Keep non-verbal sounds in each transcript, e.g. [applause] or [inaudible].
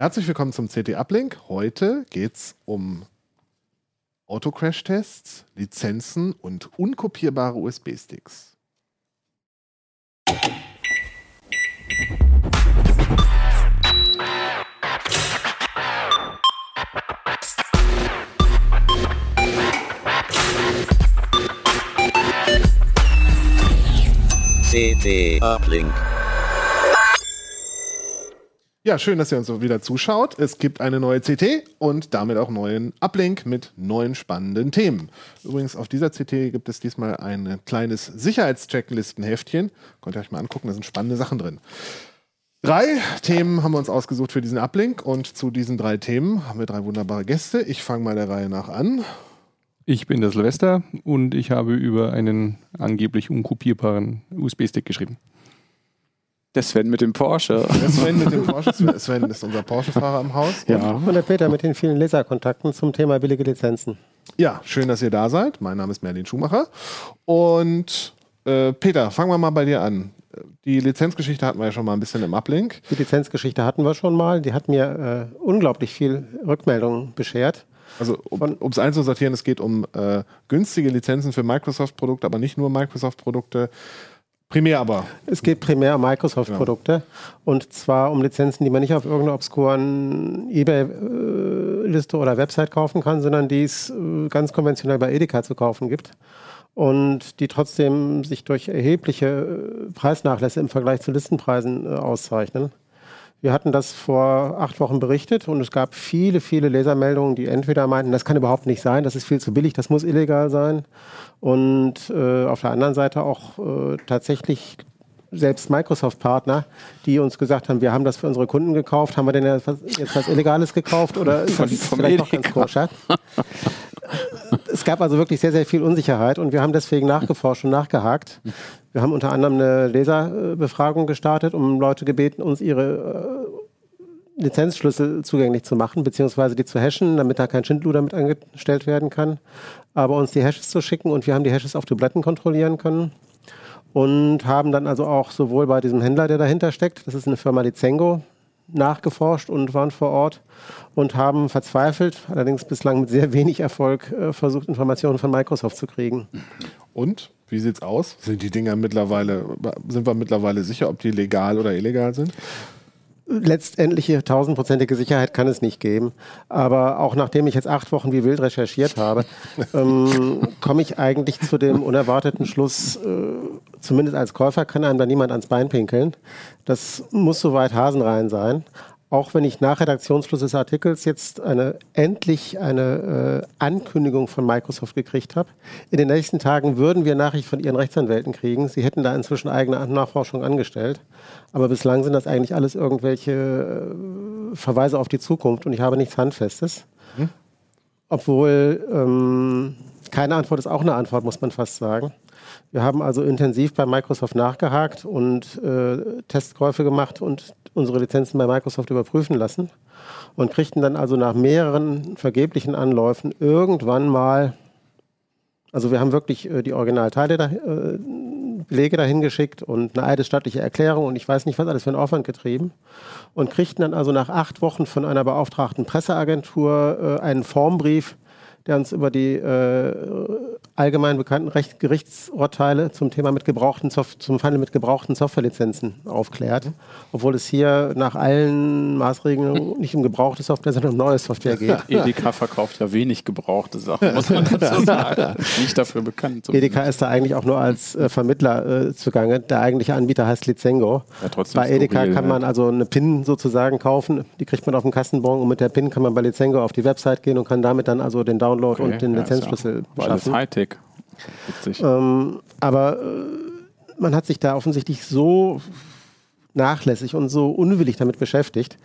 Herzlich willkommen zum CT Uplink. Heute geht es um Autocrash-Tests, Lizenzen und unkopierbare USB-Sticks. CT Uplink. Ja, schön, dass ihr uns wieder zuschaut. Es gibt eine neue CT und damit auch neuen Uplink mit neuen spannenden Themen. Übrigens, auf dieser CT gibt es diesmal ein kleines Sicherheitschecklistenheftchen. Könnt ihr euch mal angucken, da sind spannende Sachen drin. Drei Themen haben wir uns ausgesucht für diesen Uplink und zu diesen drei Themen haben wir drei wunderbare Gäste. Ich fange mal der Reihe nach an. Ich bin der Silvester und ich habe über einen angeblich unkopierbaren USB-Stick geschrieben. Der Sven mit dem Porsche. Der Sven mit dem Porsche. Sven ist unser Porsche-Fahrer im Haus. Ja. Und der Peter mit den vielen Leserkontakten zum Thema billige Lizenzen. Ja, schön, dass ihr da seid. Mein Name ist Merlin Schumacher. Und äh, Peter, fangen wir mal bei dir an. Die Lizenzgeschichte hatten wir ja schon mal ein bisschen im Uplink. Die Lizenzgeschichte hatten wir schon mal. Die hat mir äh, unglaublich viel Rückmeldungen beschert. Also um es einzusortieren, es geht um äh, günstige Lizenzen für Microsoft-Produkte, aber nicht nur Microsoft-Produkte. Primär aber. Es geht primär um Microsoft-Produkte ja. und zwar um Lizenzen, die man nicht auf irgendeiner obskuren eBay-Liste oder Website kaufen kann, sondern die es äh, ganz konventionell bei Edeka zu kaufen gibt und die trotzdem sich durch erhebliche äh, Preisnachlässe im Vergleich zu Listenpreisen äh, auszeichnen. Wir hatten das vor acht Wochen berichtet und es gab viele, viele Lesermeldungen, die entweder meinten, das kann überhaupt nicht sein, das ist viel zu billig, das muss illegal sein. Und äh, auf der anderen Seite auch äh, tatsächlich selbst Microsoft-Partner, die uns gesagt haben, wir haben das für unsere Kunden gekauft, haben wir denn jetzt was Illegales gekauft oder [laughs] ist das vielleicht noch ganz koscher? [laughs] es gab also wirklich sehr, sehr viel Unsicherheit und wir haben deswegen nachgeforscht und nachgehakt. Wir haben unter anderem eine Leserbefragung gestartet, um Leute gebeten, uns ihre äh, Lizenzschlüssel zugänglich zu machen, beziehungsweise die zu hashen, damit da kein Schindluder mit angestellt werden kann. Aber uns die Hashes zu schicken und wir haben die Hashes auf Tabletten kontrollieren können und haben dann also auch sowohl bei diesem Händler, der dahinter steckt, das ist eine Firma Lizengo, nachgeforscht und waren vor Ort und haben verzweifelt, allerdings bislang mit sehr wenig Erfolg, äh, versucht, Informationen von Microsoft zu kriegen. Und? Wie sieht's aus? Sind die Dinger mittlerweile, sind wir mittlerweile sicher, ob die legal oder illegal sind? letztendliche tausendprozentige Sicherheit kann es nicht geben. Aber auch nachdem ich jetzt acht Wochen wie wild recherchiert habe, [laughs] ähm, komme ich eigentlich zu dem unerwarteten Schluss, äh, zumindest als Käufer kann einem da niemand ans Bein pinkeln. Das muss soweit Hasenrein sein auch wenn ich nach Redaktionsschluss des Artikels jetzt eine, endlich eine äh, Ankündigung von Microsoft gekriegt habe. In den nächsten Tagen würden wir Nachricht von ihren Rechtsanwälten kriegen. Sie hätten da inzwischen eigene Nachforschung angestellt. Aber bislang sind das eigentlich alles irgendwelche äh, Verweise auf die Zukunft und ich habe nichts Handfestes. Hm? Obwohl ähm, keine Antwort ist auch eine Antwort, muss man fast sagen. Wir haben also intensiv bei Microsoft nachgehakt und äh, Testkäufe gemacht und unsere Lizenzen bei Microsoft überprüfen lassen und kriegten dann also nach mehreren vergeblichen Anläufen irgendwann mal, also wir haben wirklich äh, die Originalteile, da, äh, Belege dahin geschickt und eine eidesstattliche Erklärung und ich weiß nicht, was alles für einen Aufwand getrieben und kriegten dann also nach acht Wochen von einer beauftragten Presseagentur äh, einen Formbrief, der uns über die äh, allgemein bekannten Recht Gerichtsurteile zum Thema mit gebrauchten Soft zum Handel mit gebrauchten Softwarelizenzen aufklärt, obwohl es hier nach allen Maßregeln nicht um gebrauchte Software, sondern um neue Software geht. [laughs] Edeka verkauft ja wenig gebrauchte Sachen, muss man dazu sagen. Nicht dafür bekannt. Zumindest. Edeka ist da eigentlich auch nur als äh, Vermittler äh, zugange. Der eigentliche Anbieter heißt Lizengo. Ja, bei Edeka skurril, kann man also eine PIN sozusagen kaufen, die kriegt man auf dem Kassenbon und mit der PIN kann man bei Lizengo auf die Website gehen und kann damit dann also den Download okay. und den ja, Lizenzschlüssel ja schaffen. Hightech. Ähm, aber äh, man hat sich da offensichtlich so nachlässig und so unwillig damit beschäftigt,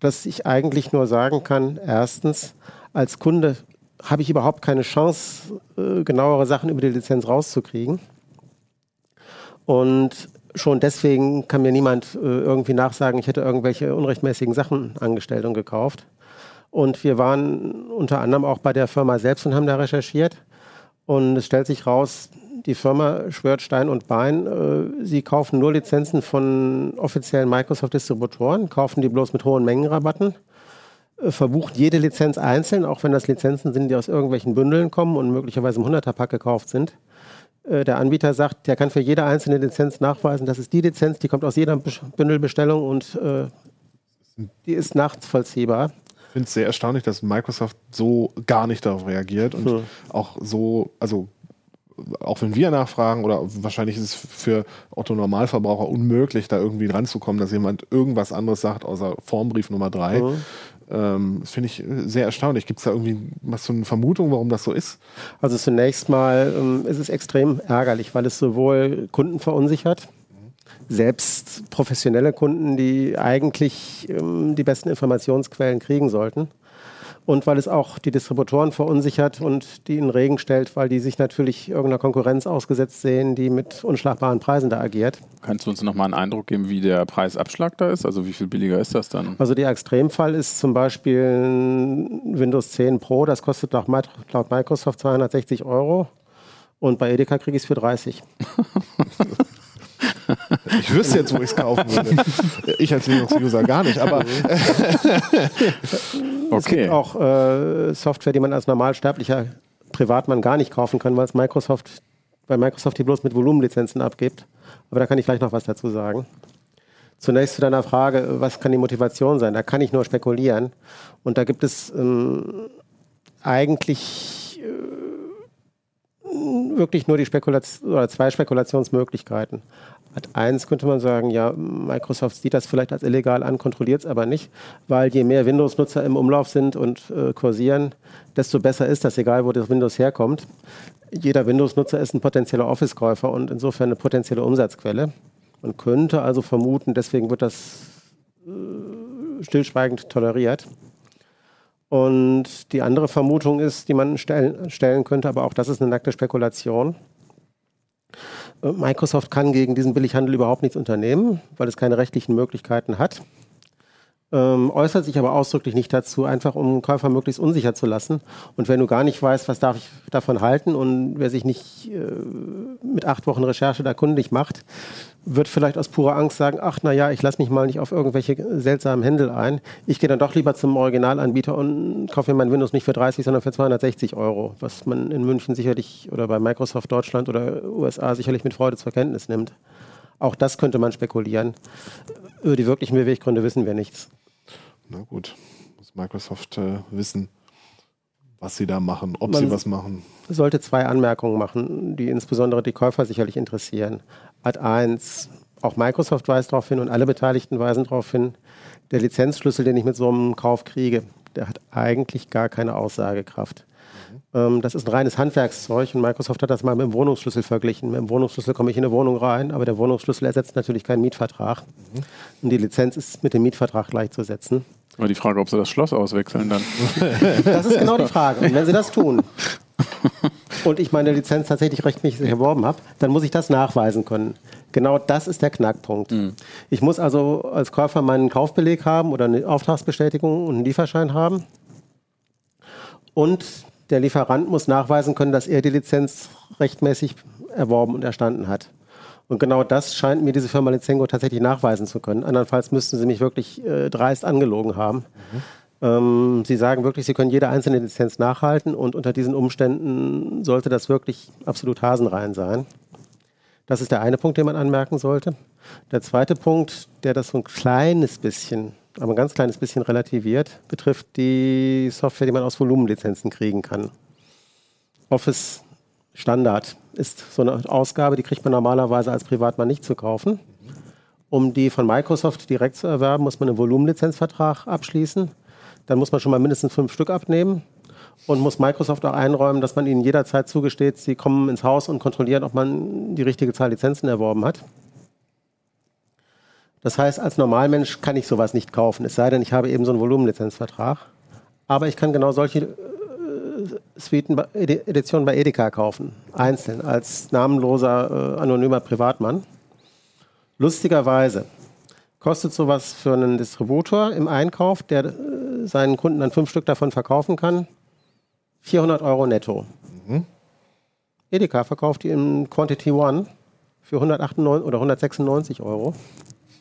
dass ich eigentlich nur sagen kann, erstens, als Kunde habe ich überhaupt keine Chance, äh, genauere Sachen über die Lizenz rauszukriegen. Und schon deswegen kann mir niemand äh, irgendwie nachsagen, ich hätte irgendwelche unrechtmäßigen Sachen angestellt und gekauft. Und wir waren unter anderem auch bei der Firma selbst und haben da recherchiert. Und es stellt sich raus, die Firma schwört Stein und Bein. Äh, sie kaufen nur Lizenzen von offiziellen Microsoft-Distributoren, kaufen die bloß mit hohen Mengenrabatten äh, verbucht jede Lizenz einzeln, auch wenn das Lizenzen sind, die aus irgendwelchen Bündeln kommen und möglicherweise im 100er-Pack gekauft sind. Äh, der Anbieter sagt, der kann für jede einzelne Lizenz nachweisen, das ist die Lizenz, die kommt aus jeder Bündelbestellung und äh, die ist nachvollziehbar. Ich finde es sehr erstaunlich, dass Microsoft so gar nicht darauf reagiert und hm. auch so, also auch wenn wir nachfragen oder wahrscheinlich ist es für Otto Normalverbraucher unmöglich, da irgendwie dran zu kommen, dass jemand irgendwas anderes sagt, außer Formbrief Nummer drei. Mhm. Ähm, das finde ich sehr erstaunlich. Gibt es da irgendwie was so eine Vermutung, warum das so ist? Also zunächst mal ähm, ist es extrem ärgerlich, weil es sowohl Kunden verunsichert, selbst professionelle Kunden, die eigentlich ähm, die besten Informationsquellen kriegen sollten. Und weil es auch die Distributoren verunsichert und die in Regen stellt, weil die sich natürlich irgendeiner Konkurrenz ausgesetzt sehen, die mit unschlagbaren Preisen da agiert. Kannst du uns noch mal einen Eindruck geben, wie der Preisabschlag da ist? Also wie viel billiger ist das dann? Also der Extremfall ist zum Beispiel Windows 10 Pro, das kostet laut Microsoft 260 Euro. Und bei Edeka kriege ich es für 30. [laughs] Ich wüsste jetzt, wo ich es kaufen würde. Ich als Linux-User gar nicht, aber. okay. [laughs] Es gibt auch äh, Software, die man als normalsterblicher Privatmann gar nicht kaufen kann, weil es Microsoft, weil Microsoft die bloß mit Volumenlizenzen abgibt. Aber da kann ich gleich noch was dazu sagen. Zunächst zu deiner Frage, was kann die Motivation sein? Da kann ich nur spekulieren. Und da gibt es ähm, eigentlich äh, wirklich nur die Spekulation oder zwei Spekulationsmöglichkeiten. Ad 1 könnte man sagen, ja, Microsoft sieht das vielleicht als illegal an, kontrolliert es aber nicht, weil je mehr Windows-Nutzer im Umlauf sind und äh, kursieren, desto besser ist das, egal wo das Windows herkommt. Jeder Windows-Nutzer ist ein potenzieller Office-Käufer und insofern eine potenzielle Umsatzquelle. Man könnte also vermuten, deswegen wird das äh, stillschweigend toleriert. Und die andere Vermutung ist, die man stellen, stellen könnte, aber auch das ist eine nackte Spekulation äh, Microsoft kann gegen diesen Billighandel überhaupt nichts unternehmen, weil es keine rechtlichen Möglichkeiten hat. Ähm, äußert sich aber ausdrücklich nicht dazu, einfach um Käufer möglichst unsicher zu lassen. Und wenn du gar nicht weißt, was darf ich davon halten und wer sich nicht äh, mit acht Wochen Recherche da kundig macht, wird vielleicht aus purer Angst sagen, ach naja, ich lasse mich mal nicht auf irgendwelche seltsamen Händel ein. Ich gehe dann doch lieber zum Originalanbieter und kaufe mir mein Windows nicht für 30, sondern für 260 Euro, was man in München sicherlich oder bei Microsoft Deutschland oder USA sicherlich mit Freude zur Kenntnis nimmt. Auch das könnte man spekulieren. Über die wirklichen Beweggründe wissen wir nichts. Na gut, muss Microsoft äh, wissen, was sie da machen, ob man sie was machen. Sollte zwei Anmerkungen machen, die insbesondere die Käufer sicherlich interessieren. Ad 1, auch Microsoft weist darauf hin und alle Beteiligten weisen darauf hin, der Lizenzschlüssel, den ich mit so einem Kauf kriege, der hat eigentlich gar keine Aussagekraft. Mhm. Ähm, das ist ein reines Handwerkszeug und Microsoft hat das mal mit dem Wohnungsschlüssel verglichen. Mit dem Wohnungsschlüssel komme ich in eine Wohnung rein, aber der Wohnungsschlüssel ersetzt natürlich keinen Mietvertrag. Mhm. Und die Lizenz ist mit dem Mietvertrag gleichzusetzen. Aber die Frage, ob sie das Schloss auswechseln dann. [laughs] Das ist genau die Frage. Und wenn sie das tun [laughs] und ich meine Lizenz tatsächlich rechtmäßig erworben habe, dann muss ich das nachweisen können. Genau das ist der Knackpunkt. Mhm. Ich muss also als Käufer meinen Kaufbeleg haben oder eine Auftragsbestätigung und einen Lieferschein haben. Und der Lieferant muss nachweisen können, dass er die Lizenz rechtmäßig erworben und erstanden hat. Und genau das scheint mir diese Firma Lizengo tatsächlich nachweisen zu können. Andernfalls müssten sie mich wirklich äh, dreist angelogen haben. Mhm. Ähm, sie sagen wirklich, sie können jede einzelne Lizenz nachhalten und unter diesen Umständen sollte das wirklich absolut hasenrein sein. Das ist der eine Punkt, den man anmerken sollte. Der zweite Punkt, der das so ein kleines bisschen, aber ein ganz kleines bisschen relativiert, betrifft die Software, die man aus Volumenlizenzen kriegen kann. Office Standard ist so eine Ausgabe, die kriegt man normalerweise als Privatmann nicht zu kaufen. Um die von Microsoft direkt zu erwerben, muss man einen Volumenlizenzvertrag abschließen. Dann muss man schon mal mindestens fünf Stück abnehmen und muss Microsoft auch einräumen, dass man ihnen jederzeit zugesteht, sie kommen ins Haus und kontrollieren, ob man die richtige Zahl Lizenzen erworben hat. Das heißt, als Normalmensch kann ich sowas nicht kaufen, es sei denn, ich habe eben so einen Volumenlizenzvertrag. Aber ich kann genau solche Suiten, Editionen bei Edeka kaufen, einzeln, als namenloser, äh, anonymer Privatmann. Lustigerweise kostet sowas für einen Distributor im Einkauf, der äh, seinen Kunden dann fünf Stück davon verkaufen kann, 400 Euro netto. Mhm. Edeka verkauft die in Quantity One für 198 oder 196 Euro.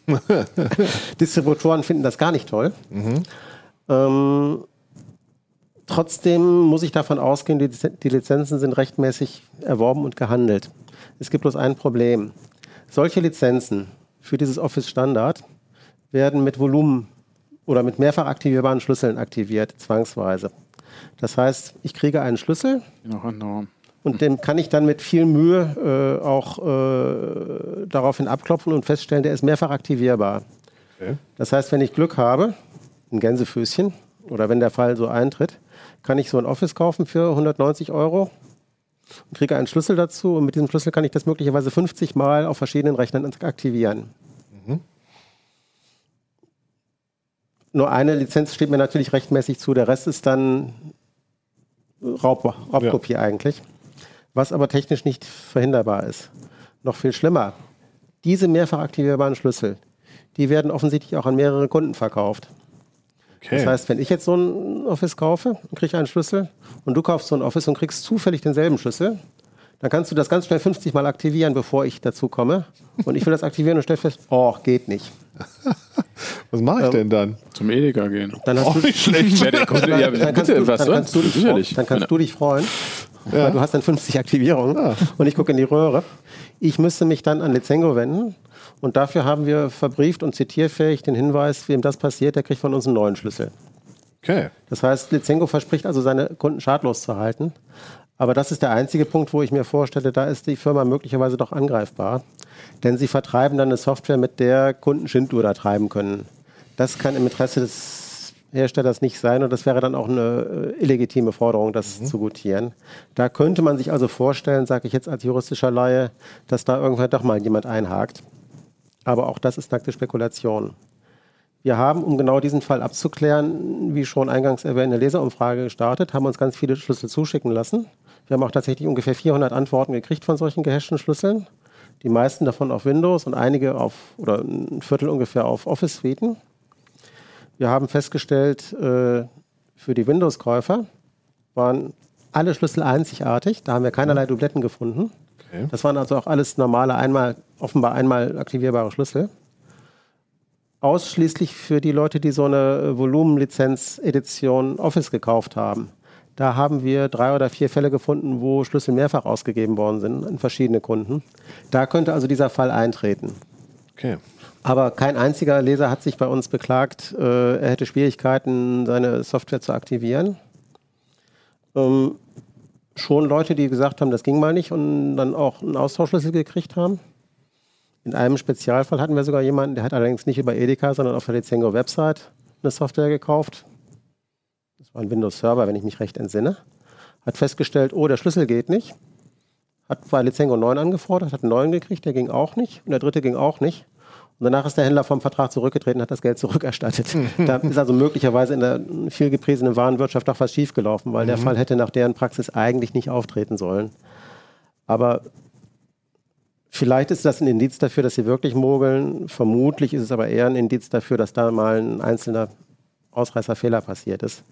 [laughs] Distributoren finden das gar nicht toll. Mhm. Ähm, trotzdem muss ich davon ausgehen, die, die Lizenzen sind rechtmäßig erworben und gehandelt. Es gibt bloß ein Problem. Solche Lizenzen für dieses Office Standard werden mit Volumen oder mit mehrfach aktivierbaren Schlüsseln aktiviert, zwangsweise. Das heißt, ich kriege einen Schlüssel Noch enorm. und den kann ich dann mit viel Mühe äh, auch äh, daraufhin abklopfen und feststellen, der ist mehrfach aktivierbar. Okay. Das heißt, wenn ich Glück habe, ein Gänsefüßchen, oder wenn der Fall so eintritt, kann ich so ein Office kaufen für 190 Euro und kriege einen Schlüssel dazu und mit diesem Schlüssel kann ich das möglicherweise 50 Mal auf verschiedenen Rechnern aktivieren. Nur eine Lizenz steht mir natürlich rechtmäßig zu, der Rest ist dann Raub, Raubkopie eigentlich, was aber technisch nicht verhinderbar ist. Noch viel schlimmer, diese mehrfach aktivierbaren Schlüssel, die werden offensichtlich auch an mehrere Kunden verkauft. Okay. Das heißt, wenn ich jetzt so ein Office kaufe und kriege einen Schlüssel und du kaufst so ein Office und kriegst zufällig denselben Schlüssel, dann kannst du das ganz schnell 50 Mal aktivieren, bevor ich dazu komme. Und ich will das aktivieren und stelle fest, oh, geht nicht. [laughs] Was mache ich denn dann? Zum Edeka gehen. Dann hast Auch du, nicht schlecht. Ja, der kommt, ja, dann kannst bitte, du, was dann kannst du dich, Sicherlich. dann kannst du dich freuen, weil du hast dann 50 Aktivierungen und ich gucke in die Röhre. Ich müsste mich dann an Lizengo wenden und dafür haben wir verbrieft und zitierfähig den Hinweis, wem das passiert, der kriegt von uns einen neuen Schlüssel. Okay. Das heißt, Lizengo verspricht also, seine Kunden schadlos zu halten. Aber das ist der einzige Punkt, wo ich mir vorstelle, da ist die Firma möglicherweise doch angreifbar. Denn sie vertreiben dann eine Software, mit der Kunden Schindluder treiben können. Das kann im Interesse des Herstellers nicht sein und das wäre dann auch eine äh, illegitime Forderung, das zu gutieren. Da könnte man sich also vorstellen, sage ich jetzt als juristischer Laie, dass da irgendwann doch mal jemand einhakt. Aber auch das ist nackte Spekulation. Wir haben, um genau diesen Fall abzuklären, wie schon eingangs erwähnt, eine Leserumfrage gestartet, haben uns ganz viele Schlüssel zuschicken lassen. Wir haben auch tatsächlich ungefähr 400 Antworten gekriegt von solchen gehashten Schlüsseln. Die meisten davon auf Windows und einige auf, oder ein Viertel ungefähr auf Office-Suiten. Wir haben festgestellt, äh, für die Windows-Käufer waren alle Schlüssel einzigartig. Da haben wir keinerlei Dubletten gefunden. Okay. Das waren also auch alles normale, einmal, offenbar einmal aktivierbare Schlüssel. Ausschließlich für die Leute, die so eine Volumenlizenz-Edition Office gekauft haben. Da haben wir drei oder vier Fälle gefunden, wo Schlüssel mehrfach ausgegeben worden sind an verschiedene Kunden. Da könnte also dieser Fall eintreten. Okay. Aber kein einziger Leser hat sich bei uns beklagt, äh, er hätte Schwierigkeiten, seine Software zu aktivieren. Ähm, schon Leute, die gesagt haben, das ging mal nicht und dann auch einen Austauschschlüssel gekriegt haben. In einem Spezialfall hatten wir sogar jemanden, der hat allerdings nicht über Edeka, sondern auf der Lizengo Website eine Software gekauft. Ein Windows-Server, wenn ich mich recht entsinne. Hat festgestellt, oh, der Schlüssel geht nicht. Hat bei Lizengo 9 angefordert, hat einen neuen gekriegt, der ging auch nicht. Und der dritte ging auch nicht. Und danach ist der Händler vom Vertrag zurückgetreten, hat das Geld zurückerstattet. da [laughs] ist also möglicherweise in der viel gepriesenen Warenwirtschaft doch was schiefgelaufen, weil der Fall hätte nach deren Praxis eigentlich nicht auftreten sollen. Aber vielleicht ist das ein Indiz dafür, dass sie wirklich mogeln. Vermutlich ist es aber eher ein Indiz dafür, dass da mal ein einzelner Ausreißerfehler passiert ist.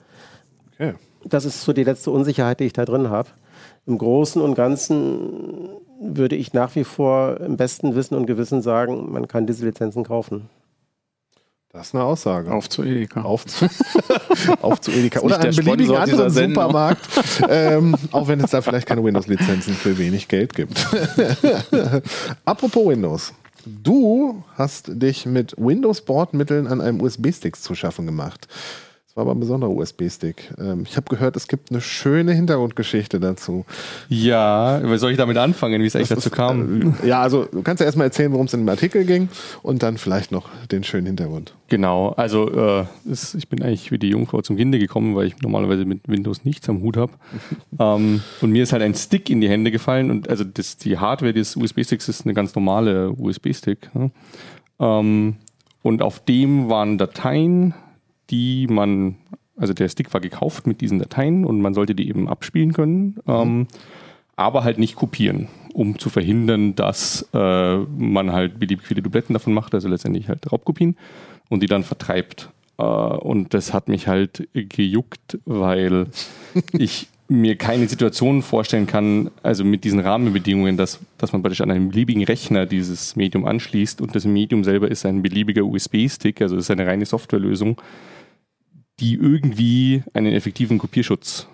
Okay. Das ist so die letzte Unsicherheit, die ich da drin habe. Im Großen und Ganzen würde ich nach wie vor im besten Wissen und Gewissen sagen, man kann diese Lizenzen kaufen. Das ist eine Aussage. Auf zu Edeka. Auf zu, [laughs] auf zu Edeka. Oder der beliebigen anderen. Supermarkt. ähm, auch wenn es da vielleicht keine Windows-Lizenzen für wenig Geld gibt. [laughs] Apropos Windows. Du hast dich mit Windows-Bordmitteln an einem USB-Stick zu schaffen gemacht. Das war aber ein besonderer USB-Stick. Ähm, ich habe gehört, es gibt eine schöne Hintergrundgeschichte dazu. Ja, wie soll ich damit anfangen, wie es eigentlich dazu kam? Äh, Ja, also du kannst ja erstmal erzählen, worum es in dem Artikel ging und dann vielleicht noch den schönen Hintergrund. Genau, also äh, es, ich bin eigentlich wie die Jungfrau zum Kinde gekommen, weil ich normalerweise mit Windows nichts am Hut habe. [laughs] ähm, und mir ist halt ein Stick in die Hände gefallen und also das, die Hardware des USB-Sticks ist eine ganz normale USB-Stick. Ja? Ähm, und auf dem waren Dateien, die man, also der Stick war gekauft mit diesen Dateien und man sollte die eben abspielen können, ähm, aber halt nicht kopieren, um zu verhindern, dass äh, man halt beliebig viele Dubletten davon macht, also letztendlich halt Raubkopien und die dann vertreibt. Äh, und das hat mich halt gejuckt, weil [laughs] ich mir keine Situation vorstellen kann, also mit diesen Rahmenbedingungen, dass, dass man praktisch an einen beliebigen Rechner dieses Medium anschließt und das Medium selber ist ein beliebiger USB-Stick, also ist eine reine Softwarelösung, die irgendwie einen effektiven Kopierschutz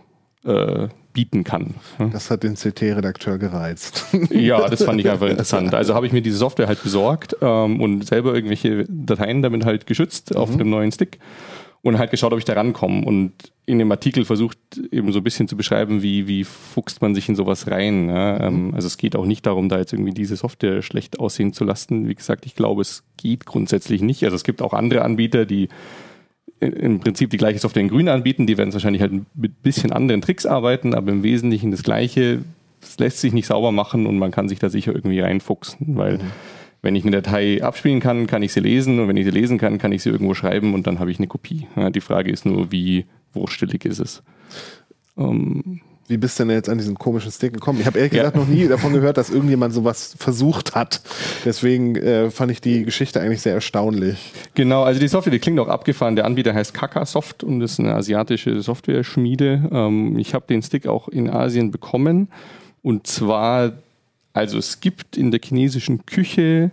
äh, bieten kann. Das hat den CT-Redakteur gereizt. [laughs] Ja, das fand ich einfach interessant. Also habe ich mir diese Software halt besorgt ähm, und selber irgendwelche Dateien damit halt geschützt auf dem neuen Stick und halt geschaut, ob ich da rankomme. Und in dem Artikel versucht eben so ein bisschen zu beschreiben, wie, wie fuchst man sich in sowas rein. Ja? Ähm, also es geht auch nicht darum, da jetzt irgendwie diese Software schlecht aussehen zu lassen. Wie gesagt, ich glaube, es geht grundsätzlich nicht. Also es gibt auch andere Anbieter, die im Prinzip die gleiche Software in grün anbieten. Die werden wahrscheinlich halt mit bisschen anderen Tricks arbeiten, aber im Wesentlichen das Gleiche. Es lässt sich nicht sauber machen und man kann sich da sicher irgendwie reinfuchsen, weil Mhm. wenn ich eine Datei abspielen kann, kann ich sie lesen und wenn ich sie lesen kann, kann ich sie irgendwo schreiben und dann habe ich eine Kopie. Ja, die Frage ist nur, wie wurstelig ist es? Ähm, Wie bist du denn jetzt an diesen komischen Stick gekommen? Ich habe ehrlich gesagt noch nie davon gehört, dass irgendjemand sowas versucht hat. Deswegen äh, fand ich die Geschichte eigentlich sehr erstaunlich. Genau, also die Software, die klingt auch abgefahren. Der Anbieter heißt Kakasoft und ist eine asiatische Software-Schmiede. Ähm, ich habe den Stick auch in Asien bekommen. Und zwar, also es gibt in der chinesischen Küche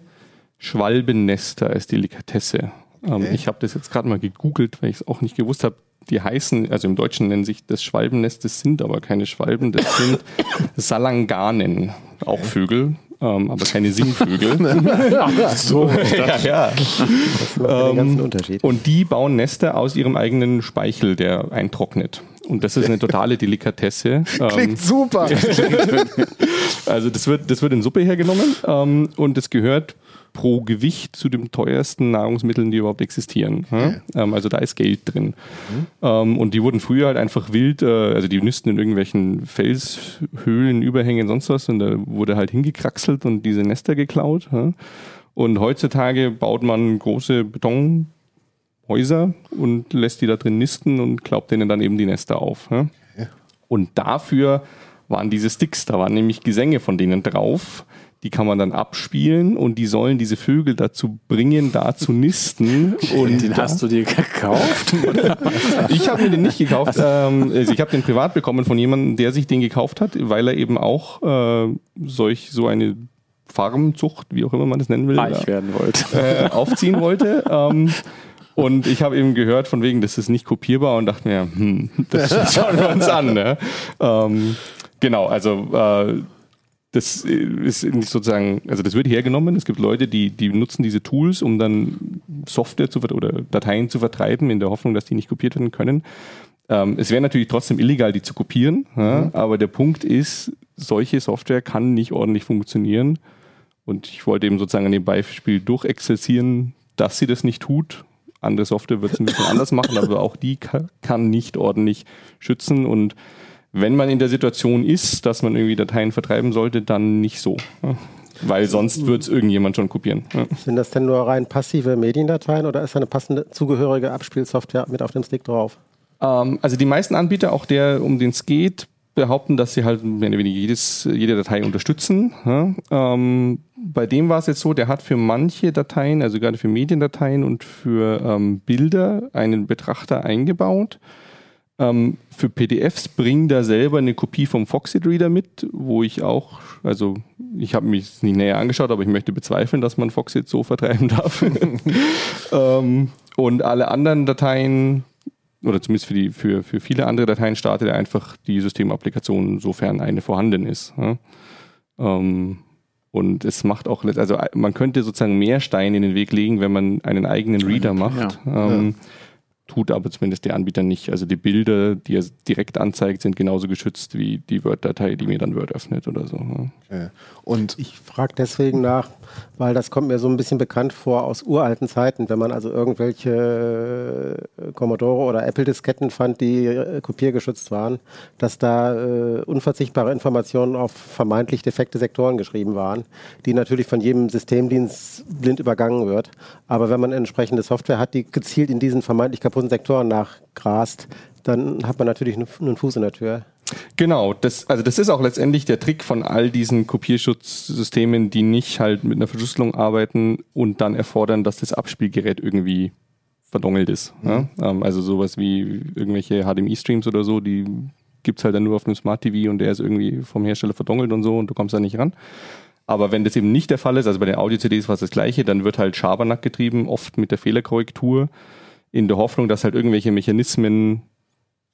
Schwalbennester als Delikatesse. Ähm, Okay. Ich habe das jetzt gerade mal gegoogelt, weil ich es auch nicht gewusst habe. Die heißen, also im Deutschen nennen sich das Schwalbennest, das sind aber keine Schwalben, das sind [laughs] Salanganen, auch Vögel, ähm, aber keine Singvögel. [laughs] So, ja, ja. das macht den ganzen Unterschied. Und die bauen Nester aus ihrem eigenen Speichel, der eintrocknet. Und das ist eine totale Delikatesse. Ähm, Klingt super. [laughs] also das wird, das wird in Suppe hergenommen ähm, und es gehört pro Gewicht zu den teuersten Nahrungsmitteln, die überhaupt existieren. Ja? Ähm, also da ist Geld drin. Ähm, und die wurden früher halt einfach wild, äh, also die nisten in irgendwelchen Felshöhlen, Überhängen, sonst was und da wurde halt hingekraxelt und diese Nester geklaut. Ja? Und heutzutage baut man große Betonhäuser und lässt die da drin nisten und klaubt denen dann eben die Nester auf. Ja? Und dafür waren diese Sticks, da waren nämlich Gesänge von denen drauf. Die kann man dann abspielen und die sollen diese Vögel dazu bringen, da zu nisten. [laughs] Und Den hast du dir gekauft? [laughs] ich habe mir den nicht gekauft. Ähm, also ich habe den privat bekommen von jemandem, der sich den gekauft hat, weil er eben auch äh, solch so eine Farmzucht, wie auch immer man das nennen will, Reich werden wollte. äh, aufziehen wollte. Ähm, und ich habe eben gehört, von wegen, das ist nicht kopierbar und dachte mir, hm, das schauen wir uns an. Ne? Ähm, genau, also äh, das ist nicht sozusagen, also das wird hergenommen. Es gibt Leute, die, die nutzen diese Tools, um dann Software zu, oder Dateien zu vertreiben, in der Hoffnung, dass die nicht kopiert werden können. Ähm, es wäre natürlich trotzdem illegal, die zu kopieren, ja, aber der Punkt ist, solche Software kann nicht ordentlich funktionieren. Und ich wollte eben sozusagen an dem Beispiel durchexerzieren, dass sie das nicht tut. Andere Software wird es ein bisschen [laughs] anders machen, aber auch die ka- kann nicht ordentlich schützen. Und wenn man in der Situation ist, dass man irgendwie Dateien vertreiben sollte, dann nicht so. Weil sonst wird es irgendjemand schon kopieren. Ja. Sind das denn nur rein passive Mediendateien oder ist da eine passende zugehörige Abspielsoftware mit auf dem Stick drauf? Ähm, also die meisten Anbieter, auch der, um den es geht, behaupten, dass sie halt mehr oder weniger jedes, jede Datei unterstützen. Ja? Ähm, bei dem war es jetzt so, der hat für manche Dateien, also gerade für Mediendateien und für ähm, Bilder, einen Betrachter eingebaut. Ähm, für PDFs bringt er selber eine Kopie vom Foxit Reader mit, wo ich auch, also ich habe mich nicht näher angeschaut, aber ich möchte bezweifeln, dass man Foxit so vertreiben darf. [laughs] ähm, und alle anderen Dateien, oder zumindest für, die, für, für viele andere Dateien, startet er einfach die Systemapplikation, sofern eine vorhanden ist. Ja? Ähm, und es macht auch, also man könnte sozusagen mehr Steine in den Weg legen, wenn man einen eigenen Reader macht. Ähm, Tut aber zumindest der Anbieter nicht. Also die Bilder, die er direkt anzeigt, sind genauso geschützt wie die Word-Datei, die mir dann Word öffnet oder so. Okay. Und Ich frage deswegen nach, weil das kommt mir so ein bisschen bekannt vor aus uralten Zeiten, wenn man also irgendwelche äh, Commodore oder Apple-Disketten fand, die äh, kopiergeschützt waren, dass da äh, unverzichtbare Informationen auf vermeintlich defekte Sektoren geschrieben waren, die natürlich von jedem Systemdienst blind übergangen wird. Aber wenn man entsprechende Software hat, die gezielt in diesen vermeintlich kaputten Sektoren nachgrast, dann hat man natürlich einen Fuß in der Tür. Genau, das, also das ist auch letztendlich der Trick von all diesen Kopierschutzsystemen, die nicht halt mit einer Verschlüsselung arbeiten und dann erfordern, dass das Abspielgerät irgendwie verdongelt ist. Ja? Ähm, also sowas wie irgendwelche HDMI-Streams oder so, die gibt's halt dann nur auf einem Smart TV und der ist irgendwie vom Hersteller verdongelt und so und du kommst da nicht ran. Aber wenn das eben nicht der Fall ist, also bei den Audio-CDs war es das gleiche, dann wird halt Schabernack getrieben, oft mit der Fehlerkorrektur in der Hoffnung, dass halt irgendwelche Mechanismen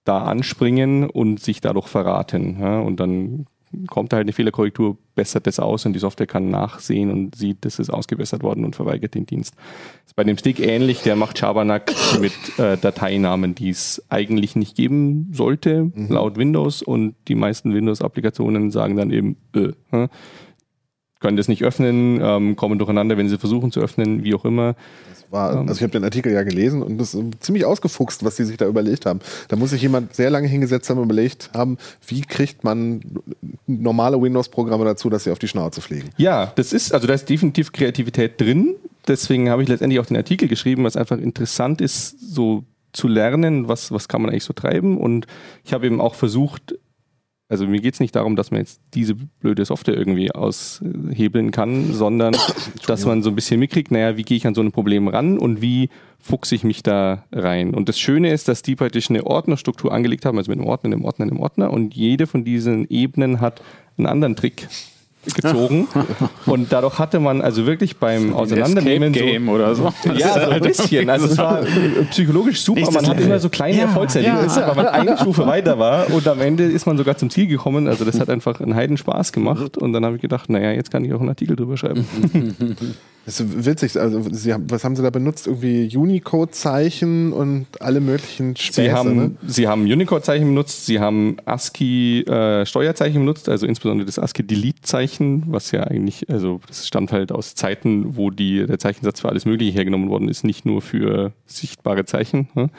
da anspringen und sich dadurch verraten. Ja? Und dann kommt da halt eine Fehlerkorrektur, bessert das aus und die Software kann nachsehen und sieht, das ist ausgebessert worden und verweigert den Dienst. Das ist bei dem Stick ähnlich, der macht Schabernack mit äh, Dateinamen, die es eigentlich nicht geben sollte, mhm. laut Windows und die meisten Windows-Applikationen sagen dann eben, äh, können das nicht öffnen, ähm, kommen durcheinander, wenn sie versuchen zu öffnen, wie auch immer. War, also ich habe den Artikel ja gelesen und das ist ziemlich ausgefuchst, was die sich da überlegt haben. Da muss sich jemand sehr lange hingesetzt haben und überlegt haben, wie kriegt man normale Windows-Programme dazu, dass sie auf die Schnauze fliegen. Ja, das ist, also da ist definitiv Kreativität drin. Deswegen habe ich letztendlich auch den Artikel geschrieben, was einfach interessant ist, so zu lernen, was, was kann man eigentlich so treiben. Und ich habe eben auch versucht, also mir geht es nicht darum, dass man jetzt diese blöde Software irgendwie aushebeln kann, sondern [coughs] dass man so ein bisschen mitkriegt, naja, wie gehe ich an so ein Problem ran und wie fuchse ich mich da rein. Und das Schöne ist, dass die praktisch eine Ordnerstruktur angelegt haben, also mit einem Ordner, einem Ordner, einem Ordner und jede von diesen Ebenen hat einen anderen Trick gezogen. [laughs] und dadurch hatte man also wirklich beim Auseinandernehmen. Game so, oder so. [laughs] Ja, so ein bisschen. Also es war psychologisch super. Man hat immer so kleine ja, Erfolgserlebnisse, ja. weil man eine Stufe weiter war und am Ende ist man sogar zum Ziel gekommen. Also das hat einfach einen Heiden Spaß gemacht. Und dann habe ich gedacht, naja, jetzt kann ich auch einen Artikel drüber schreiben. [laughs] Das ist witzig. Also, Sie haben, was haben Sie da benutzt? Irgendwie Unicode-Zeichen und alle möglichen Späße, Sie haben, ne? Sie haben Unicode-Zeichen benutzt, Sie haben ASCII-Steuerzeichen äh, benutzt, also insbesondere das ASCII-Delete-Zeichen, was ja eigentlich, also das stammt halt aus Zeiten, wo die, der Zeichensatz für alles Mögliche hergenommen worden ist, nicht nur für sichtbare Zeichen. Ne?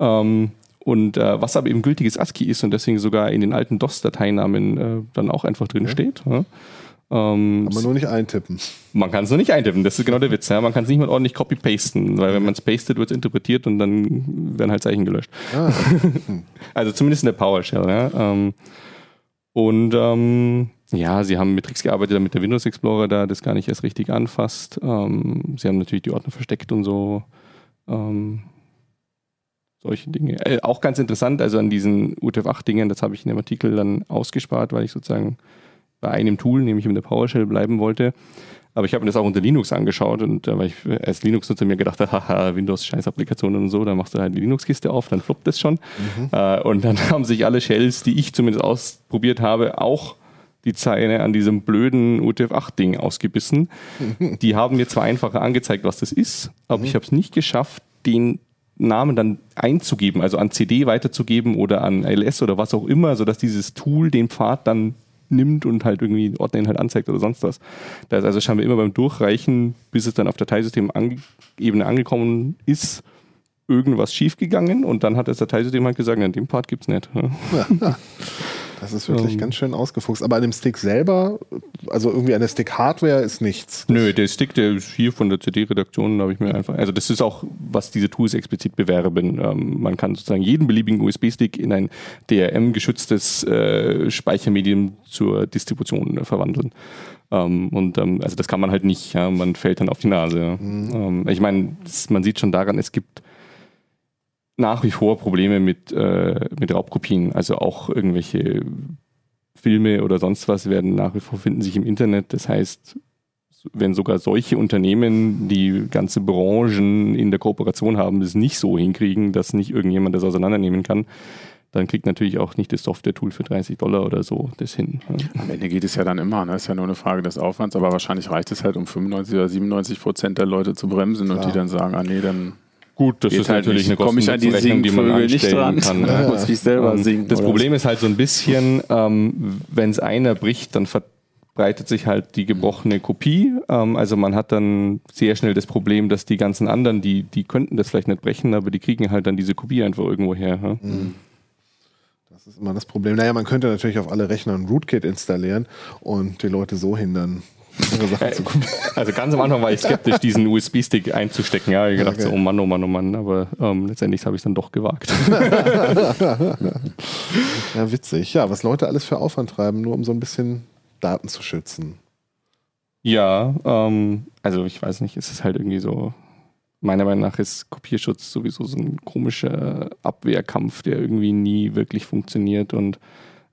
Ähm, und äh, was aber eben gültiges ASCII ist und deswegen sogar in den alten DOS-Dateinamen äh, dann auch einfach drin okay. steht. Ne? Ähm, kann man nur nicht eintippen. Man kann es nur nicht eintippen, das ist genau der Witz. Ja? Man kann es nicht mal ordentlich copy-pasten, weil wenn man es pastet, wird es interpretiert und dann werden halt Zeichen gelöscht. Ah. [laughs] also zumindest in der PowerShell. Ja? Ähm, und ähm, ja, sie haben mit Tricks gearbeitet, damit der Windows Explorer da das gar nicht erst richtig anfasst. Ähm, sie haben natürlich die Ordner versteckt und so. Ähm, solche Dinge. Äh, auch ganz interessant, also an diesen UTF-8-Dingen, das habe ich in dem Artikel dann ausgespart, weil ich sozusagen bei einem Tool, nämlich in der PowerShell bleiben wollte. Aber ich habe mir das auch unter Linux angeschaut und äh, weil ich als Linux-Nutzer mir gedacht habe, [laughs] haha, Windows Scheiß-Applikationen und so, dann machst du halt die Linux-Kiste auf, dann floppt das schon. Mhm. Äh, und dann [laughs] haben sich alle Shells, die ich zumindest ausprobiert habe, auch die Zeile an diesem blöden UTF-8-Ding ausgebissen. [laughs] Die haben mir zwar einfacher angezeigt, was das ist, aber mhm. ich habe es nicht geschafft, den Namen dann einzugeben, also an CD weiterzugeben oder an LS oder was auch immer, sodass dieses Tool den Pfad dann nimmt und halt irgendwie Ordner halt anzeigt oder sonst was. Da ist also scheinbar immer beim Durchreichen, bis es dann auf Dateisystem-Ebene angekommen ist, irgendwas schiefgegangen und dann hat das Dateisystem halt gesagt, in dem Part gibt es nicht. Ja. [laughs] [laughs] Das ist wirklich ähm, ganz schön ausgefuchst. Aber an dem Stick selber, also irgendwie an der Stick-Hardware ist nichts. Nö, der Stick, der ist hier von der CD-Redaktion, habe ich mir einfach. Also, das ist auch, was diese Tools explizit bewerben. Ähm, man kann sozusagen jeden beliebigen USB-Stick in ein DRM-geschütztes äh, Speichermedium zur Distribution äh, verwandeln. Ähm, und ähm, also das kann man halt nicht, ja, man fällt dann auf die Nase. Ja. Mhm. Ähm, ich meine, man sieht schon daran, es gibt nach wie vor Probleme mit, äh, mit Raubkopien. Also auch irgendwelche Filme oder sonst was werden nach wie vor finden sich im Internet. Das heißt, wenn sogar solche Unternehmen, die ganze Branchen in der Kooperation haben, das nicht so hinkriegen, dass nicht irgendjemand das auseinandernehmen kann, dann kriegt natürlich auch nicht das Software-Tool für 30 Dollar oder so das hin. Am Ende geht es ja dann immer, ne? ist ja nur eine Frage des Aufwands, aber wahrscheinlich reicht es halt, um 95 oder 97 Prozent der Leute zu bremsen Klar. und die dann sagen, ah nee, dann Gut, das Geht ist halt natürlich eine kostenlose Rechnung, die man anstellen kann. Ja. [laughs] Muss ich selber singen. Das Problem ist halt so ein bisschen, ähm, wenn es einer bricht, dann verbreitet sich halt die gebrochene Kopie. Ähm, also man hat dann sehr schnell das Problem, dass die ganzen anderen, die, die könnten das vielleicht nicht brechen, aber die kriegen halt dann diese Kopie einfach irgendwo her. Ja? Mhm. Das ist immer das Problem. Naja, man könnte natürlich auf alle Rechner ein Rootkit installieren und die Leute so hindern, also ganz am Anfang war ich skeptisch, diesen USB-Stick einzustecken. Ja, ich gedacht okay. so, oh Mann, oh Mann, oh Mann. Aber ähm, letztendlich habe ich es dann doch gewagt. [laughs] ja, witzig. Ja, was Leute alles für Aufwand treiben, nur um so ein bisschen Daten zu schützen. Ja, ähm, also ich weiß nicht, es ist halt irgendwie so, meiner Meinung nach ist Kopierschutz sowieso so ein komischer Abwehrkampf, der irgendwie nie wirklich funktioniert und